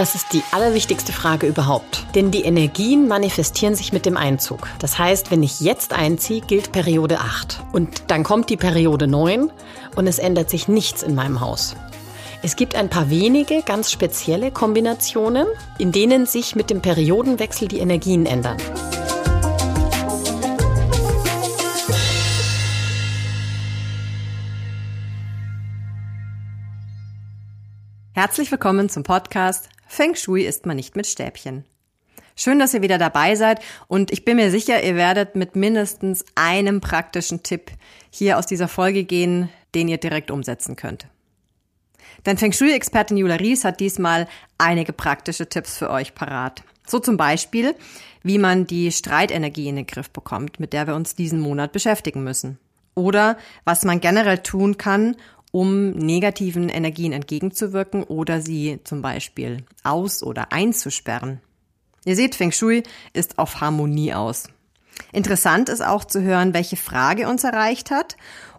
Das ist die allerwichtigste Frage überhaupt. Denn die Energien manifestieren sich mit dem Einzug. Das heißt, wenn ich jetzt einziehe, gilt Periode 8. Und dann kommt die Periode 9 und es ändert sich nichts in meinem Haus. Es gibt ein paar wenige ganz spezielle Kombinationen, in denen sich mit dem Periodenwechsel die Energien ändern. Herzlich willkommen zum Podcast Feng Shui isst man nicht mit Stäbchen. Schön, dass ihr wieder dabei seid und ich bin mir sicher, ihr werdet mit mindestens einem praktischen Tipp hier aus dieser Folge gehen, den ihr direkt umsetzen könnt. Denn Feng Shui-Expertin Jula Ries hat diesmal einige praktische Tipps für euch parat. So zum Beispiel, wie man die Streitenergie in den Griff bekommt, mit der wir uns diesen Monat beschäftigen müssen. Oder was man generell tun kann, um negativen Energien entgegenzuwirken oder sie zum Beispiel aus- oder einzusperren. Ihr seht, Feng Shui ist auf Harmonie aus. Interessant ist auch zu hören, welche Frage uns erreicht hat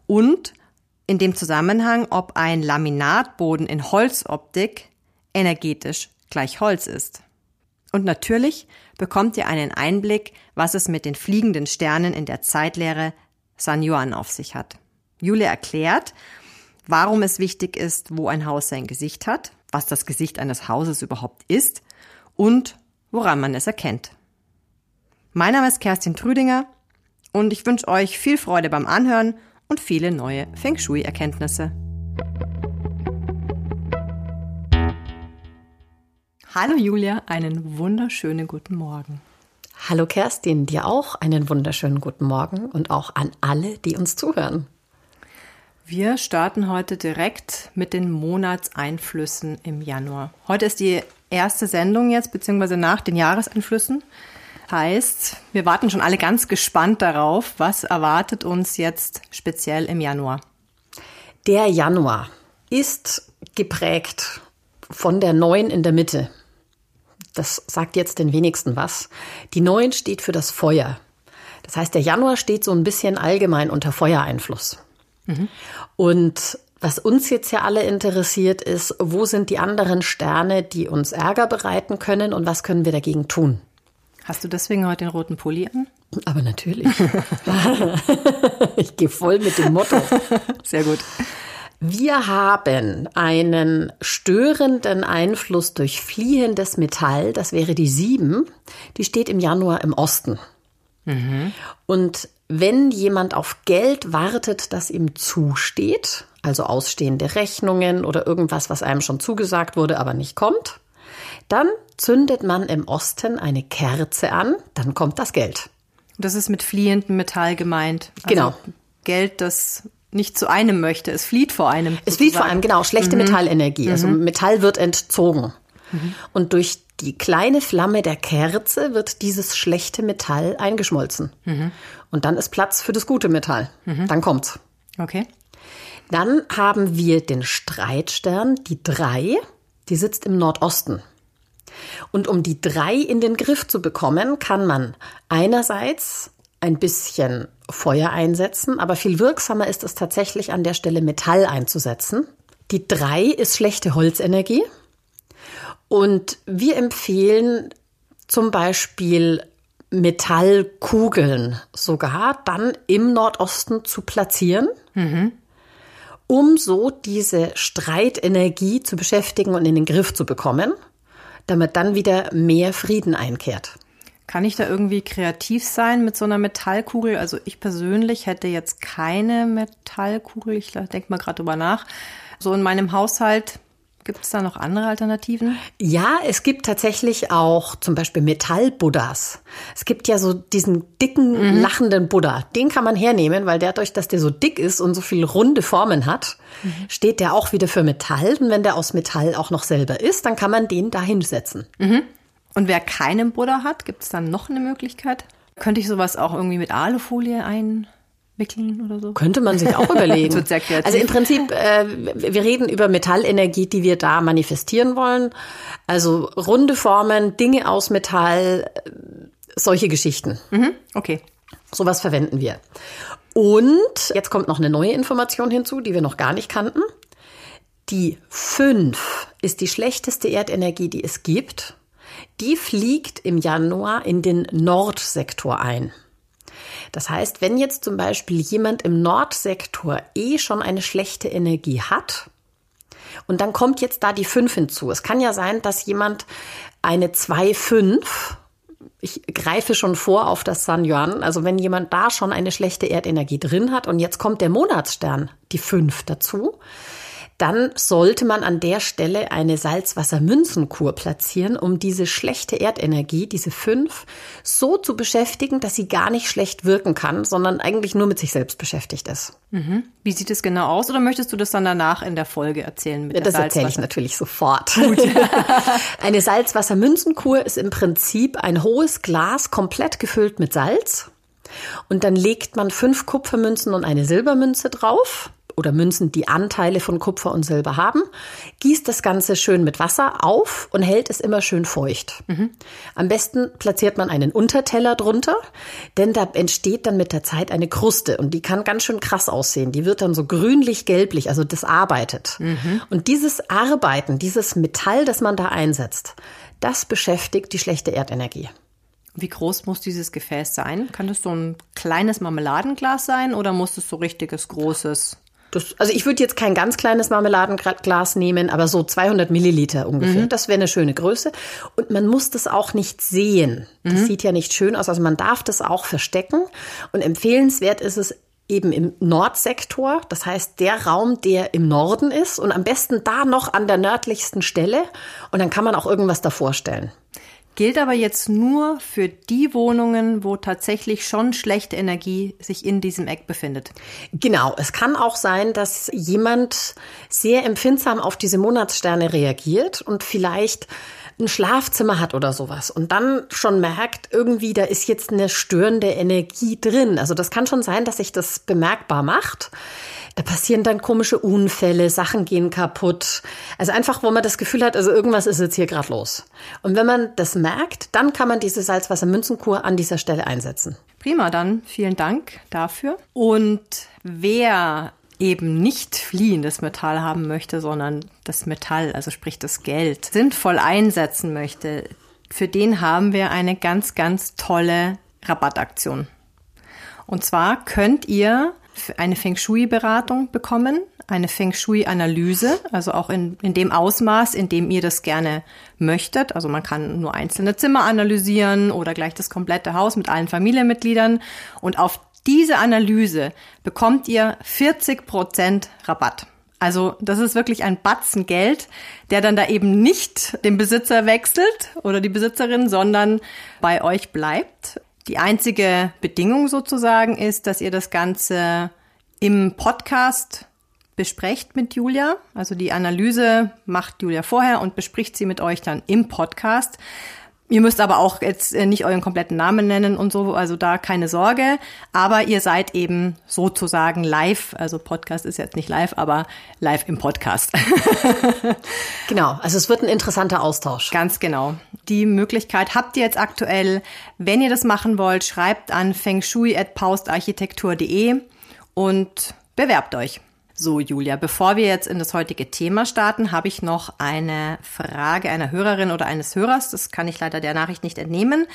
und in dem Zusammenhang, ob ein Laminatboden in Holzoptik energetisch gleich Holz ist. Und natürlich bekommt ihr einen Einblick, was es mit den fliegenden Sternen in der Zeitlehre San Yuan auf sich hat. Julia erklärt, warum es wichtig ist, wo ein Haus sein Gesicht hat, was das Gesicht eines Hauses überhaupt ist und woran man es erkennt. Mein Name ist Kerstin Trüdinger und ich wünsche euch viel Freude beim Anhören und viele neue Feng Shui-Erkenntnisse. Hallo Julia, einen wunderschönen guten Morgen. Hallo Kerstin, dir auch einen wunderschönen guten Morgen und auch an alle, die uns zuhören. Wir starten heute direkt mit den Monatseinflüssen im Januar. Heute ist die erste Sendung jetzt, beziehungsweise nach den Jahreseinflüssen. Heißt, wir warten schon alle ganz gespannt darauf, was erwartet uns jetzt speziell im Januar. Der Januar ist geprägt von der Neun in der Mitte. Das sagt jetzt den wenigsten was. Die Neun steht für das Feuer. Das heißt, der Januar steht so ein bisschen allgemein unter Feuereinfluss. Mhm. Und was uns jetzt ja alle interessiert ist, wo sind die anderen Sterne, die uns Ärger bereiten können und was können wir dagegen tun? Hast du deswegen heute den roten Pulli an? Aber natürlich. ich gehe voll mit dem Motto. Sehr gut. Wir haben einen störenden Einfluss durch fliehendes Metall, das wäre die 7, die steht im Januar im Osten. Mhm. Und wenn jemand auf Geld wartet, das ihm zusteht, also ausstehende Rechnungen oder irgendwas, was einem schon zugesagt wurde, aber nicht kommt, dann zündet man im Osten eine Kerze an, dann kommt das Geld. Das ist mit fliehendem Metall gemeint. Also genau. Geld, das nicht zu einem möchte. Es flieht vor einem. Es flieht vor einem, genau. Schlechte mhm. Metallenergie. Also mhm. Metall wird entzogen. Mhm. Und durch die kleine Flamme der Kerze wird dieses schlechte Metall eingeschmolzen. Mhm. Und dann ist Platz für das gute Metall. Mhm. Dann kommt's. Okay. Dann haben wir den Streitstern, die drei, die sitzt im Nordosten. Und um die drei in den Griff zu bekommen, kann man einerseits ein bisschen Feuer einsetzen, aber viel wirksamer ist es tatsächlich an der Stelle Metall einzusetzen. Die drei ist schlechte Holzenergie. Und wir empfehlen zum Beispiel Metallkugeln sogar dann im Nordosten zu platzieren, mhm. um so diese Streitenergie zu beschäftigen und in den Griff zu bekommen, damit dann wieder mehr Frieden einkehrt. Kann ich da irgendwie kreativ sein mit so einer Metallkugel? Also ich persönlich hätte jetzt keine Metallkugel, ich denke mal gerade drüber nach. So in meinem Haushalt Gibt es da noch andere Alternativen? Ja, es gibt tatsächlich auch zum Beispiel Metall-Buddhas. Es gibt ja so diesen dicken, mhm. lachenden Buddha. Den kann man hernehmen, weil dadurch, dass der so dick ist und so viele runde Formen hat, mhm. steht der auch wieder für Metall. Und wenn der aus Metall auch noch selber ist, dann kann man den da hinsetzen. Mhm. Und wer keinen Buddha hat, gibt es dann noch eine Möglichkeit? Könnte ich sowas auch irgendwie mit Alufolie ein wickeln oder so? Könnte man sich auch überlegen. also im Prinzip, äh, wir reden über Metallenergie, die wir da manifestieren wollen. Also runde Formen, Dinge aus Metall, äh, solche Geschichten. Mhm, okay. Sowas verwenden wir. Und jetzt kommt noch eine neue Information hinzu, die wir noch gar nicht kannten. Die 5 ist die schlechteste Erdenergie, die es gibt. Die fliegt im Januar in den Nordsektor ein. Das heißt, wenn jetzt zum Beispiel jemand im Nordsektor eh schon eine schlechte Energie hat, und dann kommt jetzt da die 5 hinzu. Es kann ja sein, dass jemand eine 2-5 ich greife schon vor auf das San Yuan. Also wenn jemand da schon eine schlechte Erdenergie drin hat und jetzt kommt der Monatsstern, die 5 dazu, dann sollte man an der Stelle eine Salzwassermünzenkur platzieren, um diese schlechte Erdenergie, diese fünf, so zu beschäftigen, dass sie gar nicht schlecht wirken kann, sondern eigentlich nur mit sich selbst beschäftigt ist. Mhm. Wie sieht es genau aus oder möchtest du das dann danach in der Folge erzählen? Mit ja, das erzähle ich natürlich sofort. Eine Salzwassermünzenkur ist im Prinzip ein hohes Glas komplett gefüllt mit Salz. Und dann legt man fünf Kupfermünzen und eine Silbermünze drauf oder Münzen, die Anteile von Kupfer und Silber haben, gießt das Ganze schön mit Wasser auf und hält es immer schön feucht. Mhm. Am besten platziert man einen Unterteller drunter, denn da entsteht dann mit der Zeit eine Kruste und die kann ganz schön krass aussehen. Die wird dann so grünlich-gelblich, also das arbeitet. Mhm. Und dieses Arbeiten, dieses Metall, das man da einsetzt, das beschäftigt die schlechte Erdenergie. Wie groß muss dieses Gefäß sein? Kann das so ein kleines Marmeladenglas sein oder muss es so richtiges großes? Das, also ich würde jetzt kein ganz kleines Marmeladenglas nehmen, aber so 200 Milliliter ungefähr. Mhm. Das wäre eine schöne Größe. Und man muss das auch nicht sehen. Das mhm. sieht ja nicht schön aus. Also man darf das auch verstecken. Und empfehlenswert ist es eben im Nordsektor. Das heißt, der Raum, der im Norden ist und am besten da noch an der nördlichsten Stelle. Und dann kann man auch irgendwas davor stellen. Gilt aber jetzt nur für die Wohnungen, wo tatsächlich schon schlechte Energie sich in diesem Eck befindet. Genau. Es kann auch sein, dass jemand sehr empfindsam auf diese Monatssterne reagiert und vielleicht ein Schlafzimmer hat oder sowas und dann schon merkt, irgendwie, da ist jetzt eine störende Energie drin. Also das kann schon sein, dass sich das bemerkbar macht. Da passieren dann komische Unfälle, Sachen gehen kaputt. Also einfach, wo man das Gefühl hat, also irgendwas ist jetzt hier gerade los. Und wenn man das merkt, dann kann man diese Salzwassermünzenkur an dieser Stelle einsetzen. Prima, dann vielen Dank dafür. Und wer eben nicht fliehendes Metall haben möchte, sondern das Metall, also sprich das Geld, sinnvoll einsetzen möchte, für den haben wir eine ganz, ganz tolle Rabattaktion. Und zwar könnt ihr eine Feng Shui-Beratung bekommen, eine Feng Shui-Analyse, also auch in, in dem Ausmaß, in dem ihr das gerne möchtet. Also man kann nur einzelne Zimmer analysieren oder gleich das komplette Haus mit allen Familienmitgliedern. Und auf diese Analyse bekommt ihr 40 Prozent Rabatt. Also das ist wirklich ein Batzen Geld, der dann da eben nicht den Besitzer wechselt oder die Besitzerin, sondern bei euch bleibt. Die einzige Bedingung sozusagen ist, dass ihr das Ganze im Podcast besprecht mit Julia. Also die Analyse macht Julia vorher und bespricht sie mit euch dann im Podcast. Ihr müsst aber auch jetzt äh, nicht euren kompletten Namen nennen und so, also da keine Sorge. Aber ihr seid eben sozusagen live, also Podcast ist jetzt nicht live, aber live im Podcast. genau, also es wird ein interessanter Austausch. Ganz genau. Die Möglichkeit habt ihr jetzt aktuell. Wenn ihr das machen wollt, schreibt an fengshui.paustarchitektur.de und bewerbt euch. So, Julia, bevor wir jetzt in das heutige Thema starten, habe ich noch eine Frage einer Hörerin oder eines Hörers. Das kann ich leider der Nachricht nicht entnehmen.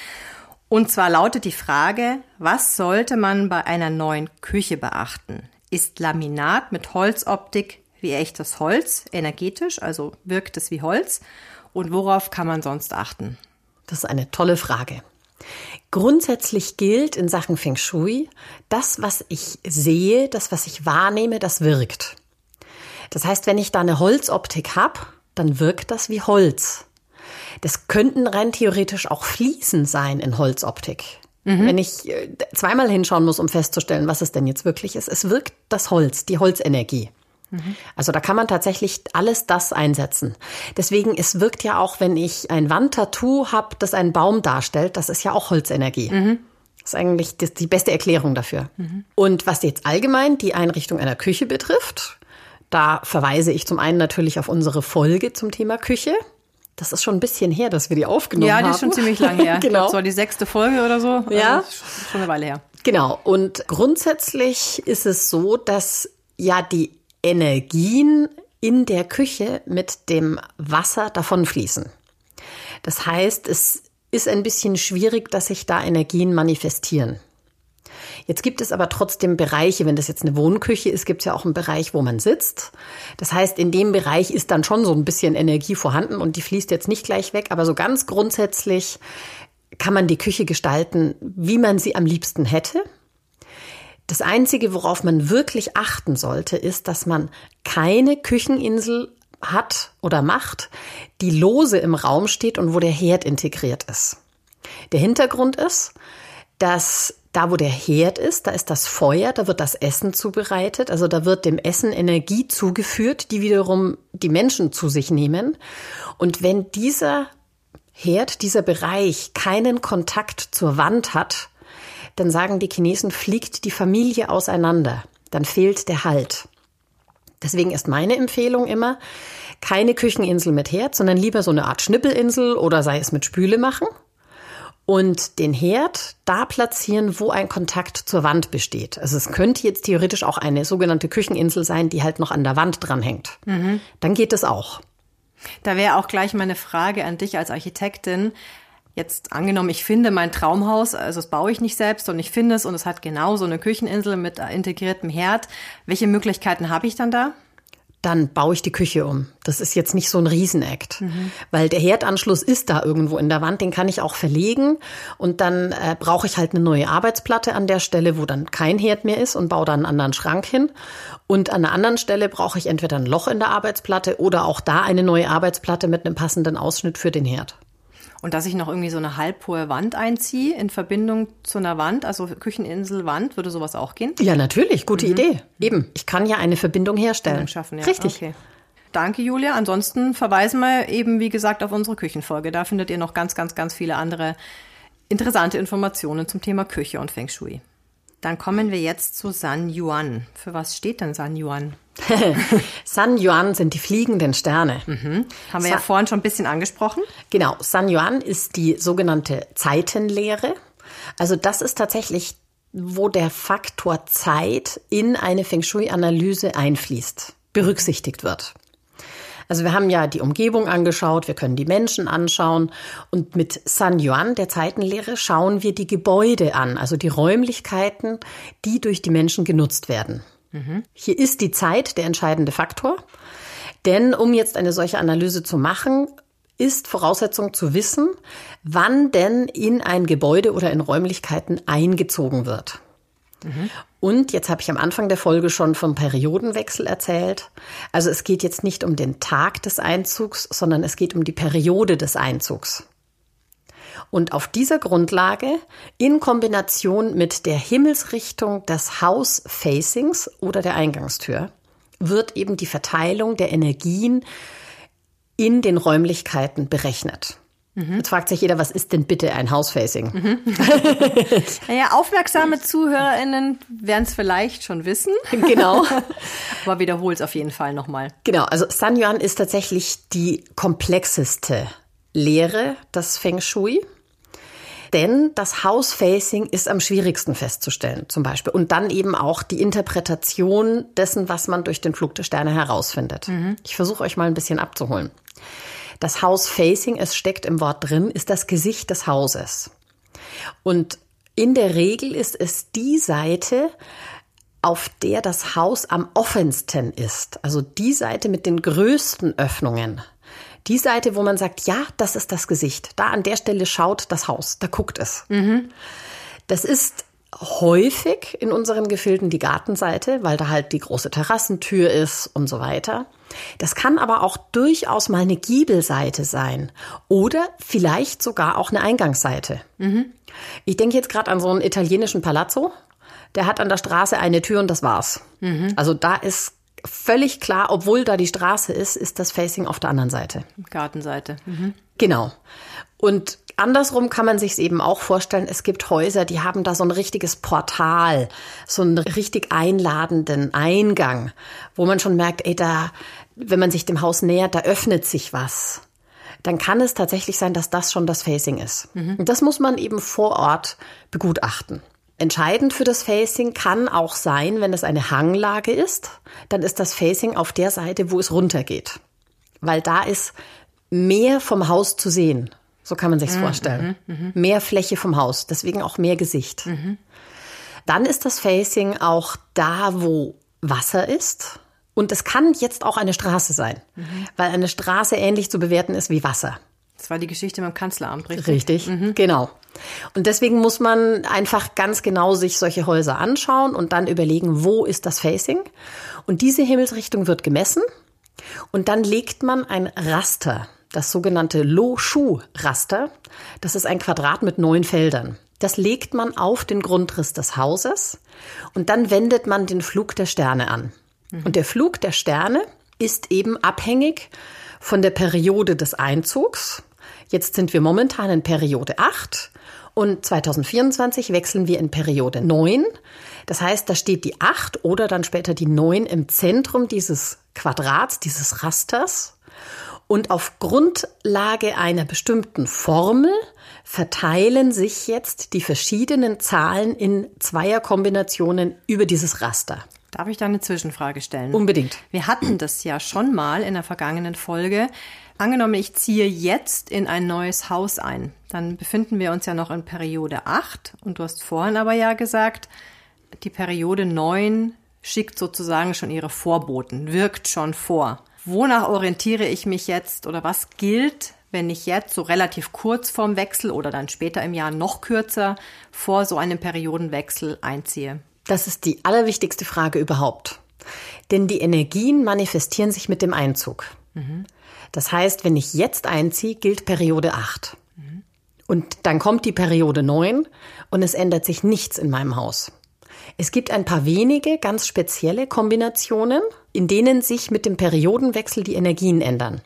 Und zwar lautet die Frage, was sollte man bei einer neuen Küche beachten? Ist Laminat mit Holzoptik wie echtes Holz energetisch, also wirkt es wie Holz? Und worauf kann man sonst achten? Das ist eine tolle Frage. Grundsätzlich gilt in Sachen Feng Shui, das, was ich sehe, das, was ich wahrnehme, das wirkt. Das heißt, wenn ich da eine Holzoptik habe, dann wirkt das wie Holz. Das könnten rein theoretisch auch Fliesen sein in Holzoptik. Mhm. Wenn ich äh, zweimal hinschauen muss, um festzustellen, was es denn jetzt wirklich ist, es wirkt das Holz, die Holzenergie. Also da kann man tatsächlich alles das einsetzen. Deswegen, es wirkt ja auch, wenn ich ein Wandtattoo habe, das einen Baum darstellt, das ist ja auch Holzenergie. Mhm. Das ist eigentlich die beste Erklärung dafür. Mhm. Und was jetzt allgemein die Einrichtung einer Küche betrifft, da verweise ich zum einen natürlich auf unsere Folge zum Thema Küche. Das ist schon ein bisschen her, dass wir die aufgenommen haben. Ja, die ist schon ziemlich lange her. genau. Das war die sechste Folge oder so. Also ja. schon eine Weile her. Genau. Und grundsätzlich ist es so, dass ja die Energien in der Küche mit dem Wasser davonfließen. Das heißt, es ist ein bisschen schwierig, dass sich da Energien manifestieren. Jetzt gibt es aber trotzdem Bereiche, wenn das jetzt eine Wohnküche ist, gibt es ja auch einen Bereich, wo man sitzt. Das heißt, in dem Bereich ist dann schon so ein bisschen Energie vorhanden und die fließt jetzt nicht gleich weg, aber so ganz grundsätzlich kann man die Küche gestalten, wie man sie am liebsten hätte. Das Einzige, worauf man wirklich achten sollte, ist, dass man keine Kücheninsel hat oder macht, die lose im Raum steht und wo der Herd integriert ist. Der Hintergrund ist, dass da, wo der Herd ist, da ist das Feuer, da wird das Essen zubereitet, also da wird dem Essen Energie zugeführt, die wiederum die Menschen zu sich nehmen. Und wenn dieser Herd, dieser Bereich keinen Kontakt zur Wand hat, dann sagen die Chinesen, fliegt die Familie auseinander. Dann fehlt der Halt. Deswegen ist meine Empfehlung immer, keine Kücheninsel mit Herd, sondern lieber so eine Art Schnippelinsel oder sei es mit Spüle machen. Und den Herd da platzieren, wo ein Kontakt zur Wand besteht. Also es könnte jetzt theoretisch auch eine sogenannte Kücheninsel sein, die halt noch an der Wand dranhängt. Mhm. Dann geht es auch. Da wäre auch gleich meine Frage an dich als Architektin. Jetzt angenommen, ich finde mein Traumhaus, also das baue ich nicht selbst und ich finde es und es hat genau so eine Kücheninsel mit integriertem Herd. Welche Möglichkeiten habe ich dann da? Dann baue ich die Küche um. Das ist jetzt nicht so ein Riesenakt, mhm. weil der Herdanschluss ist da irgendwo in der Wand, den kann ich auch verlegen und dann äh, brauche ich halt eine neue Arbeitsplatte an der Stelle, wo dann kein Herd mehr ist und baue da einen anderen Schrank hin. Und an einer anderen Stelle brauche ich entweder ein Loch in der Arbeitsplatte oder auch da eine neue Arbeitsplatte mit einem passenden Ausschnitt für den Herd. Und dass ich noch irgendwie so eine halbhohe Wand einziehe in Verbindung zu einer Wand, also Kücheninselwand, würde sowas auch gehen? Ja, natürlich. Gute mhm. Idee. Eben. Ich kann ja eine Verbindung herstellen. Verbindung schaffen, ja. Richtig. Okay. Danke, Julia. Ansonsten verweisen wir eben, wie gesagt, auf unsere Küchenfolge. Da findet ihr noch ganz, ganz, ganz viele andere interessante Informationen zum Thema Küche und Feng Shui. Dann kommen wir jetzt zu San Yuan. Für was steht denn San Yuan? San Yuan sind die fliegenden Sterne. Mhm. Haben wir Sa ja vorhin schon ein bisschen angesprochen. Genau, San Yuan ist die sogenannte Zeitenlehre. Also das ist tatsächlich, wo der Faktor Zeit in eine Feng Shui-Analyse einfließt, berücksichtigt wird. Also wir haben ja die Umgebung angeschaut, wir können die Menschen anschauen und mit San Yuan, der Zeitenlehre, schauen wir die Gebäude an, also die Räumlichkeiten, die durch die Menschen genutzt werden. Hier ist die Zeit der entscheidende Faktor. Denn um jetzt eine solche Analyse zu machen, ist Voraussetzung zu wissen, wann denn in ein Gebäude oder in Räumlichkeiten eingezogen wird. Mhm. Und jetzt habe ich am Anfang der Folge schon vom Periodenwechsel erzählt. Also es geht jetzt nicht um den Tag des Einzugs, sondern es geht um die Periode des Einzugs. Und auf dieser Grundlage, in Kombination mit der Himmelsrichtung des House-Facings oder der Eingangstür, wird eben die Verteilung der Energien in den Räumlichkeiten berechnet. Mhm. Jetzt fragt sich jeder, was ist denn bitte ein House-Facing? Mhm. naja, aufmerksame ZuhörerInnen werden es vielleicht schon wissen. Genau. Aber wiederhol es auf jeden Fall nochmal. Genau, also San Yuan ist tatsächlich die komplexeste Lehre des Feng Shui. Denn das House-Facing ist am schwierigsten festzustellen, zum Beispiel. Und dann eben auch die Interpretation dessen, was man durch den Flug der Sterne herausfindet. Mhm. Ich versuche euch mal ein bisschen abzuholen. Das House-Facing, es steckt im Wort drin, ist das Gesicht des Hauses. Und in der Regel ist es die Seite, auf der das Haus am offensten ist. Also die Seite mit den größten Öffnungen. Die Seite, wo man sagt, ja, das ist das Gesicht. Da an der Stelle schaut das Haus, da guckt es. Mhm. Das ist häufig in unseren Gefilden die Gartenseite, weil da halt die große Terrassentür ist und so weiter. Das kann aber auch durchaus mal eine Giebelseite sein oder vielleicht sogar auch eine Eingangsseite. Mhm. Ich denke jetzt gerade an so einen italienischen Palazzo. Der hat an der Straße eine Tür und das war's. Mhm. Also da ist völlig klar, obwohl da die Straße ist, ist das Facing auf der anderen Seite. Gartenseite. Mhm. Genau. Und andersrum kann man sich eben auch vorstellen, es gibt Häuser, die haben da so ein richtiges Portal, so einen richtig einladenden Eingang, wo man schon merkt, ey, da, wenn man sich dem Haus nähert, da öffnet sich was. Dann kann es tatsächlich sein, dass das schon das Facing ist. Mhm. Und das muss man eben vor Ort begutachten. Entscheidend für das Facing kann auch sein, wenn es eine Hanglage ist, dann ist das Facing auf der Seite, wo es runtergeht. Weil da ist mehr vom Haus zu sehen. So kann man sich's mhm, vorstellen. Mhm, mhm, mehr Fläche vom Haus, deswegen auch mehr Gesicht. Mhm. Dann ist das Facing auch da, wo Wasser ist. Und es kann jetzt auch eine Straße sein, mhm. weil eine Straße ähnlich zu bewerten ist wie Wasser. Das war die Geschichte mit dem Kanzleramt, richtig? Richtig, mhm. genau. Und deswegen muss man einfach ganz genau sich solche Häuser anschauen und dann überlegen, wo ist das Facing? Und diese Himmelsrichtung wird gemessen und dann legt man ein Raster, das sogenannte Lo-Shu-Raster. Das ist ein Quadrat mit neun Feldern. Das legt man auf den Grundriss des Hauses und dann wendet man den Flug der Sterne an. Mhm. Und der Flug der Sterne ist eben abhängig von der Periode des Einzugs. Jetzt sind wir momentan in Periode 8 und 2024 wechseln wir in Periode 9. Das heißt, da steht die 8 oder dann später die 9 im Zentrum dieses Quadrats, dieses Rasters. Und auf Grundlage einer bestimmten Formel verteilen sich jetzt die verschiedenen Zahlen in Zweierkombinationen über dieses Raster. Darf ich da eine Zwischenfrage stellen? Unbedingt. Wir hatten das ja schon mal in der vergangenen Folge. Angenommen, ich ziehe jetzt in ein neues Haus ein. Dann befinden wir uns ja noch in Periode 8. Und du hast vorhin aber ja gesagt, die Periode 9 schickt sozusagen schon ihre Vorboten, wirkt schon vor. Wonach orientiere ich mich jetzt oder was gilt, wenn ich jetzt so relativ kurz vorm Wechsel oder dann später im Jahr noch kürzer vor so einem Periodenwechsel einziehe? Das ist die allerwichtigste Frage überhaupt. Denn die Energien manifestieren sich mit dem Einzug. Mhm. Das heißt, wenn ich jetzt einziehe, gilt Periode 8. Mhm. Und dann kommt die Periode 9 und es ändert sich nichts in meinem Haus. Es gibt ein paar wenige ganz spezielle Kombinationen, in denen sich mit dem Periodenwechsel die Energien ändern.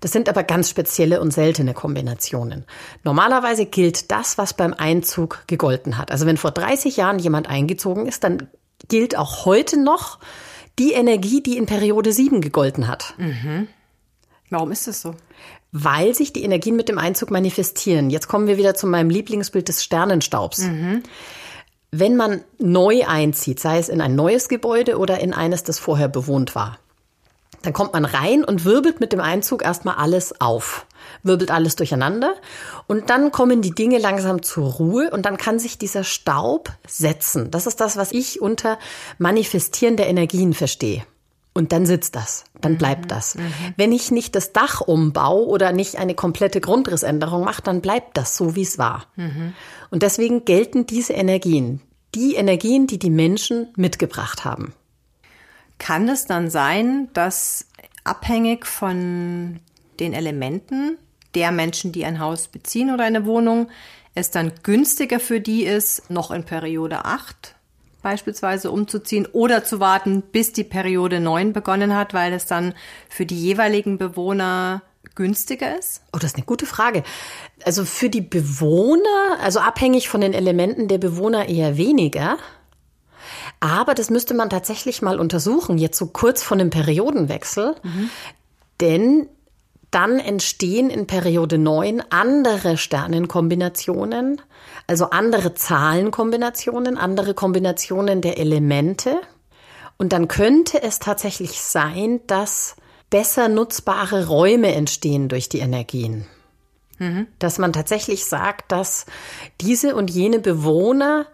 Das sind aber ganz spezielle und seltene Kombinationen. Normalerweise gilt das, was beim Einzug gegolten hat. Also wenn vor 30 Jahren jemand eingezogen ist, dann gilt auch heute noch die Energie, die in Periode 7 gegolten hat. Mhm. Warum ist das so? Weil sich die Energien mit dem Einzug manifestieren. Jetzt kommen wir wieder zu meinem Lieblingsbild des Sternenstaubs. Mhm. Wenn man neu einzieht, sei es in ein neues Gebäude oder in eines, das vorher bewohnt war, dann kommt man rein und wirbelt mit dem Einzug erstmal alles auf, wirbelt alles durcheinander und dann kommen die Dinge langsam zur Ruhe und dann kann sich dieser Staub setzen. Das ist das, was ich unter Manifestieren der Energien verstehe. Und dann sitzt das, dann mhm. bleibt das. Mhm. Wenn ich nicht das Dach umbaue oder nicht eine komplette Grundrissänderung mache, dann bleibt das so, wie es war. Mhm. Und deswegen gelten diese Energien, die Energien, die die Menschen mitgebracht haben. Kann es dann sein, dass abhängig von den Elementen der Menschen, die ein Haus beziehen oder eine Wohnung, es dann günstiger für die ist, noch in Periode 8 beispielsweise umzuziehen oder zu warten, bis die Periode 9 begonnen hat, weil es dann für die jeweiligen Bewohner günstiger ist? Oh, das ist eine gute Frage. Also für die Bewohner, also abhängig von den Elementen der Bewohner eher weniger. Aber das müsste man tatsächlich mal untersuchen, jetzt so kurz vor dem Periodenwechsel. Mhm. Denn dann entstehen in Periode 9 andere Sternenkombinationen, also andere Zahlenkombinationen, andere Kombinationen der Elemente. Und dann könnte es tatsächlich sein, dass besser nutzbare Räume entstehen durch die Energien. Mhm. Dass man tatsächlich sagt, dass diese und jene Bewohner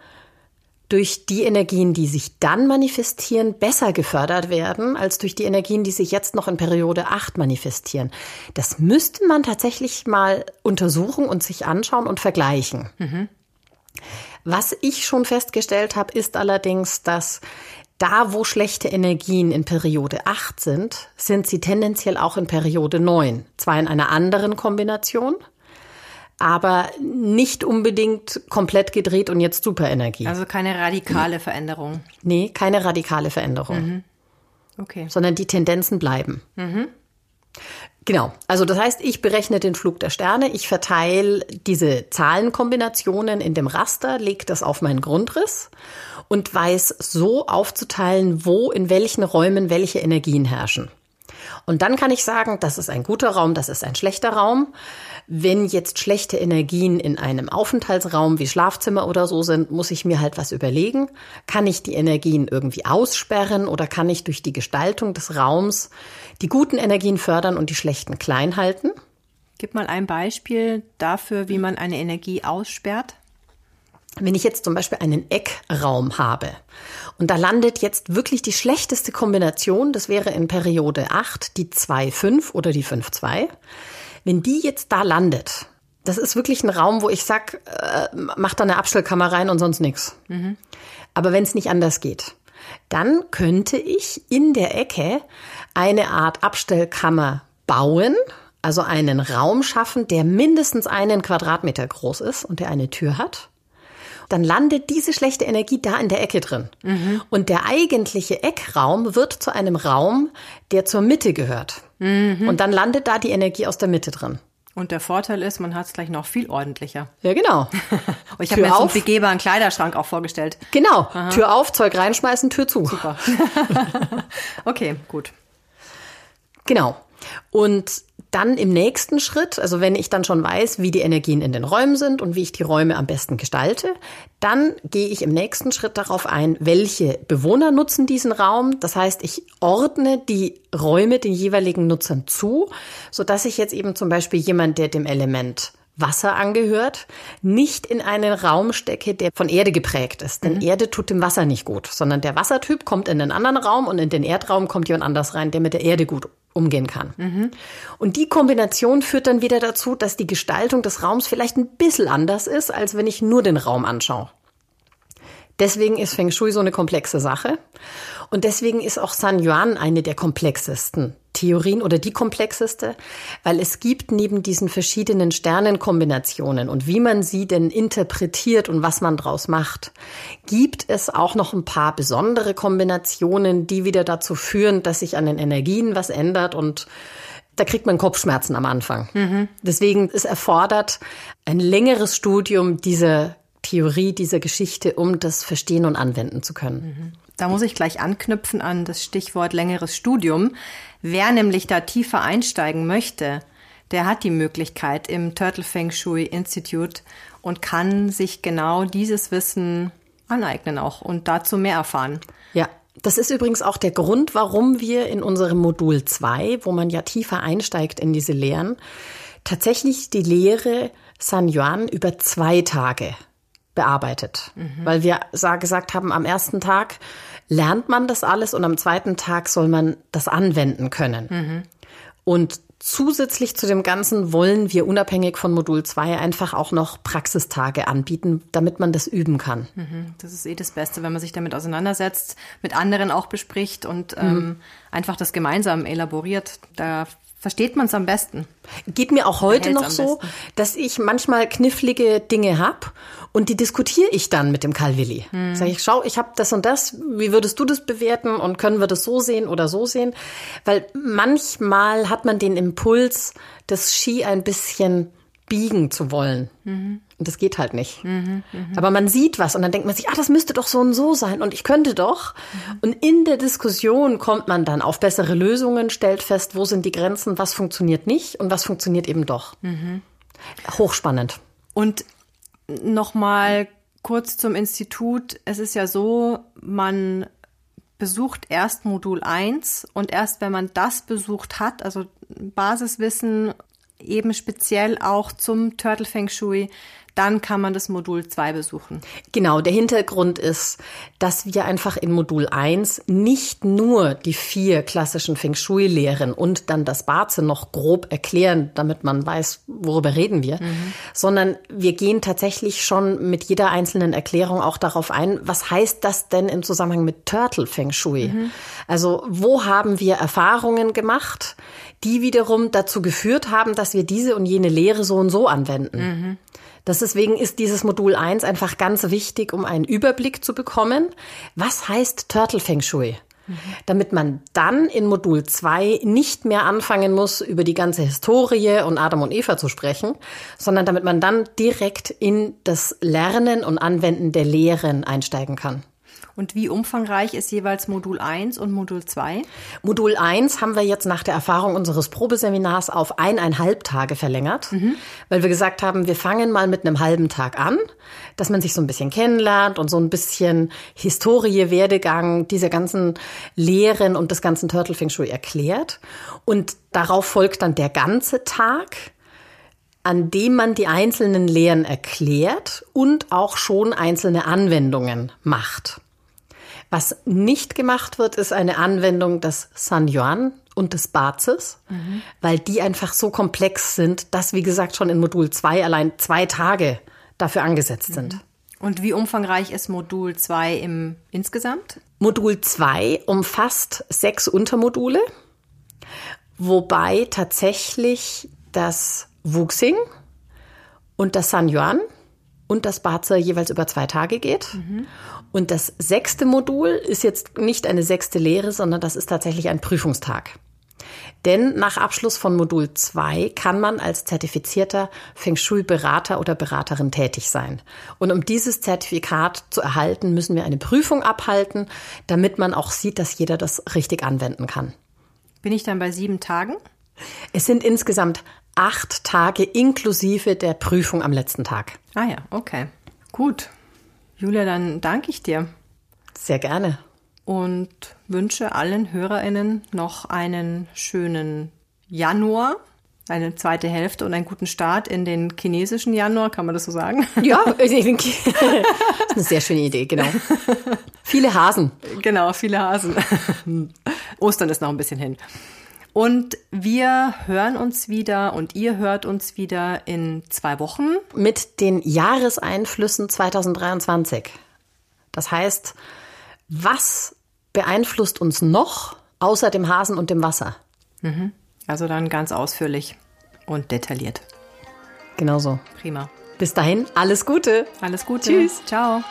durch die Energien, die sich dann manifestieren, besser gefördert werden, als durch die Energien, die sich jetzt noch in Periode 8 manifestieren. Das müsste man tatsächlich mal untersuchen und sich anschauen und vergleichen. Mhm. Was ich schon festgestellt habe, ist allerdings, dass da, wo schlechte Energien in Periode 8 sind, sind sie tendenziell auch in Periode 9. Zwar in einer anderen Kombination, aber nicht unbedingt komplett gedreht und jetzt Superenergie. Also keine radikale Veränderung. Nee, keine radikale Veränderung. Mhm. Okay. Sondern die Tendenzen bleiben. Mhm. Genau. Also das heißt, ich berechne den Flug der Sterne, ich verteile diese Zahlenkombinationen in dem Raster, lege das auf meinen Grundriss und weiß so aufzuteilen, wo in welchen Räumen welche Energien herrschen. Und dann kann ich sagen, das ist ein guter Raum, das ist ein schlechter Raum. Wenn jetzt schlechte Energien in einem Aufenthaltsraum wie Schlafzimmer oder so sind, muss ich mir halt was überlegen. Kann ich die Energien irgendwie aussperren oder kann ich durch die Gestaltung des Raums die guten Energien fördern und die schlechten klein halten? Gib mal ein Beispiel dafür, wie man eine Energie aussperrt. Wenn ich jetzt zum Beispiel einen Eckraum habe und da landet jetzt wirklich die schlechteste Kombination, das wäre in Periode 8 die 2-5 oder die 5-2, wenn die jetzt da landet, das ist wirklich ein Raum, wo ich sag, äh, mach da eine Abstellkammer rein und sonst nichts. Mhm. Aber wenn es nicht anders geht, dann könnte ich in der Ecke eine Art Abstellkammer bauen, also einen Raum schaffen, der mindestens einen Quadratmeter groß ist und der eine Tür hat dann landet diese schlechte Energie da in der Ecke drin. Mhm. Und der eigentliche Eckraum wird zu einem Raum, der zur Mitte gehört. Mhm. Und dann landet da die Energie aus der Mitte drin. Und der Vorteil ist, man hat es gleich noch viel ordentlicher. Ja, genau. ich habe mir jetzt einen begehbaren Kleiderschrank auch vorgestellt. Genau. Aha. Tür auf, Zeug reinschmeißen, Tür zu. Super. okay, gut. Genau. Und dann im nächsten Schritt, also wenn ich dann schon weiß, wie die Energien in den Räumen sind und wie ich die Räume am besten gestalte, dann gehe ich im nächsten Schritt darauf ein, welche Bewohner nutzen diesen Raum. Das heißt, ich ordne die Räume den jeweiligen Nutzern zu, so dass ich jetzt eben zum Beispiel jemand, der dem Element Wasser angehört, nicht in einen Raum stecke, der von Erde geprägt ist. Denn mhm. Erde tut dem Wasser nicht gut, sondern der Wassertyp kommt in den anderen Raum und in den Erdraum kommt jemand anders rein, der mit der Erde gut umgehen kann. Mhm. Und die Kombination führt dann wieder dazu, dass die Gestaltung des Raums vielleicht ein bisschen anders ist, als wenn ich nur den Raum anschaue. Deswegen ist Feng Shui so eine komplexe Sache. Und deswegen ist auch San Yuan eine der komplexesten Theorien oder die komplexeste, weil es gibt neben diesen verschiedenen Sternenkombinationen und wie man sie denn interpretiert und was man draus macht, gibt es auch noch ein paar besondere Kombinationen, die wieder dazu führen, dass sich an den Energien was ändert und da kriegt man Kopfschmerzen am Anfang. Mhm. Deswegen ist erfordert ein längeres Studium dieser Theorie, dieser Geschichte, um das verstehen und anwenden zu können. Mhm. Da muss ich gleich anknüpfen an das Stichwort längeres Studium. Wer nämlich da tiefer einsteigen möchte, der hat die Möglichkeit im Turtle Feng Shui Institute und kann sich genau dieses Wissen aneignen auch und dazu mehr erfahren. Ja, das ist übrigens auch der Grund, warum wir in unserem Modul 2, wo man ja tiefer einsteigt in diese Lehren, tatsächlich die Lehre San Yuan über zwei Tage bearbeitet. Mhm. Weil wir gesagt haben, am ersten Tag lernt man das alles und am zweiten Tag soll man das anwenden können. Mhm. Und zusätzlich zu dem Ganzen wollen wir unabhängig von Modul 2 einfach auch noch Praxistage anbieten, damit man das üben kann. Mhm. Das ist eh das Beste, wenn man sich damit auseinandersetzt, mit anderen auch bespricht und ähm, mhm. einfach das gemeinsam elaboriert. Da versteht man es am besten. Geht mir auch heute noch so, dass ich manchmal knifflige Dinge hab und die diskutiere ich dann mit dem Kalwilli. Hm. Sag ich, schau, ich habe das und das, wie würdest du das bewerten und können wir das so sehen oder so sehen? Weil manchmal hat man den Impuls, das Ski ein bisschen biegen zu wollen. Mhm. Und das geht halt nicht. Mhm, mh. Aber man sieht was und dann denkt man sich, ah, das müsste doch so und so sein und ich könnte doch. Mhm. Und in der Diskussion kommt man dann auf bessere Lösungen, stellt fest, wo sind die Grenzen, was funktioniert nicht und was funktioniert eben doch. Mhm. Hochspannend. Und nochmal kurz zum Institut. Es ist ja so, man besucht erst Modul 1 und erst wenn man das besucht hat, also Basiswissen eben speziell auch zum Turtle Feng Shui, dann kann man das Modul 2 besuchen. Genau, der Hintergrund ist, dass wir einfach in Modul 1 nicht nur die vier klassischen Feng Shui lehren und dann das Baze noch grob erklären, damit man weiß, worüber reden wir, mhm. sondern wir gehen tatsächlich schon mit jeder einzelnen Erklärung auch darauf ein, was heißt das denn im Zusammenhang mit Turtle Feng Shui? Mhm. Also, wo haben wir Erfahrungen gemacht, die wiederum dazu geführt haben, dass wir diese und jene Lehre so und so anwenden? Mhm. Deswegen ist dieses Modul 1 einfach ganz wichtig, um einen Überblick zu bekommen. Was heißt Turtle Feng Shui? Damit man dann in Modul 2 nicht mehr anfangen muss, über die ganze Historie und Adam und Eva zu sprechen, sondern damit man dann direkt in das Lernen und Anwenden der Lehren einsteigen kann. Und wie umfangreich ist jeweils Modul 1 und Modul 2? Modul 1 haben wir jetzt nach der Erfahrung unseres Probeseminars auf eineinhalb Tage verlängert, mhm. weil wir gesagt haben, wir fangen mal mit einem halben Tag an, dass man sich so ein bisschen kennenlernt und so ein bisschen Historie, Werdegang dieser ganzen Lehren und des ganzen Turtle Feng Shui erklärt. Und darauf folgt dann der ganze Tag an dem man die einzelnen Lehren erklärt und auch schon einzelne Anwendungen macht. Was nicht gemacht wird, ist eine Anwendung des San Yuan und des Bazes, mhm. weil die einfach so komplex sind, dass, wie gesagt, schon in Modul 2 allein zwei Tage dafür angesetzt mhm. sind. Und wie umfangreich ist Modul 2 im insgesamt? Modul 2 umfasst sechs Untermodule, wobei tatsächlich das Wuxing und das San Yuan und das Baze jeweils über zwei Tage geht. Mhm. Und das sechste Modul ist jetzt nicht eine sechste Lehre, sondern das ist tatsächlich ein Prüfungstag. Denn nach Abschluss von Modul 2 kann man als zertifizierter Feng Shui-Berater oder Beraterin tätig sein. Und um dieses Zertifikat zu erhalten, müssen wir eine Prüfung abhalten, damit man auch sieht, dass jeder das richtig anwenden kann. Bin ich dann bei sieben Tagen? Es sind insgesamt acht Tage inklusive der Prüfung am letzten Tag. Ah ja, okay. Gut. Julia, dann danke ich dir. Sehr gerne. Und wünsche allen HörerInnen noch einen schönen Januar, eine zweite Hälfte und einen guten Start in den chinesischen Januar, kann man das so sagen? Ja, das ist eine sehr schöne Idee, genau. Viele Hasen. Genau, viele Hasen. Ostern ist noch ein bisschen hin. Und wir hören uns wieder und ihr hört uns wieder in zwei Wochen. Mit den Jahreseinflüssen 2023. Das heißt, was beeinflusst uns noch außer dem Hasen und dem Wasser? Mhm. Also dann ganz ausführlich und detailliert. Genau so. Prima. Bis dahin, alles Gute. Alles Gute. Tschüss. Ciao.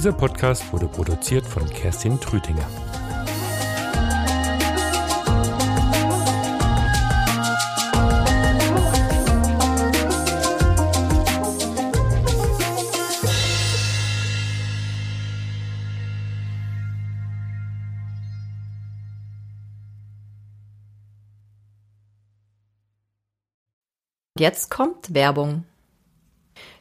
Dieser Podcast wurde produziert von Kerstin Trütinger. Jetzt kommt Werbung.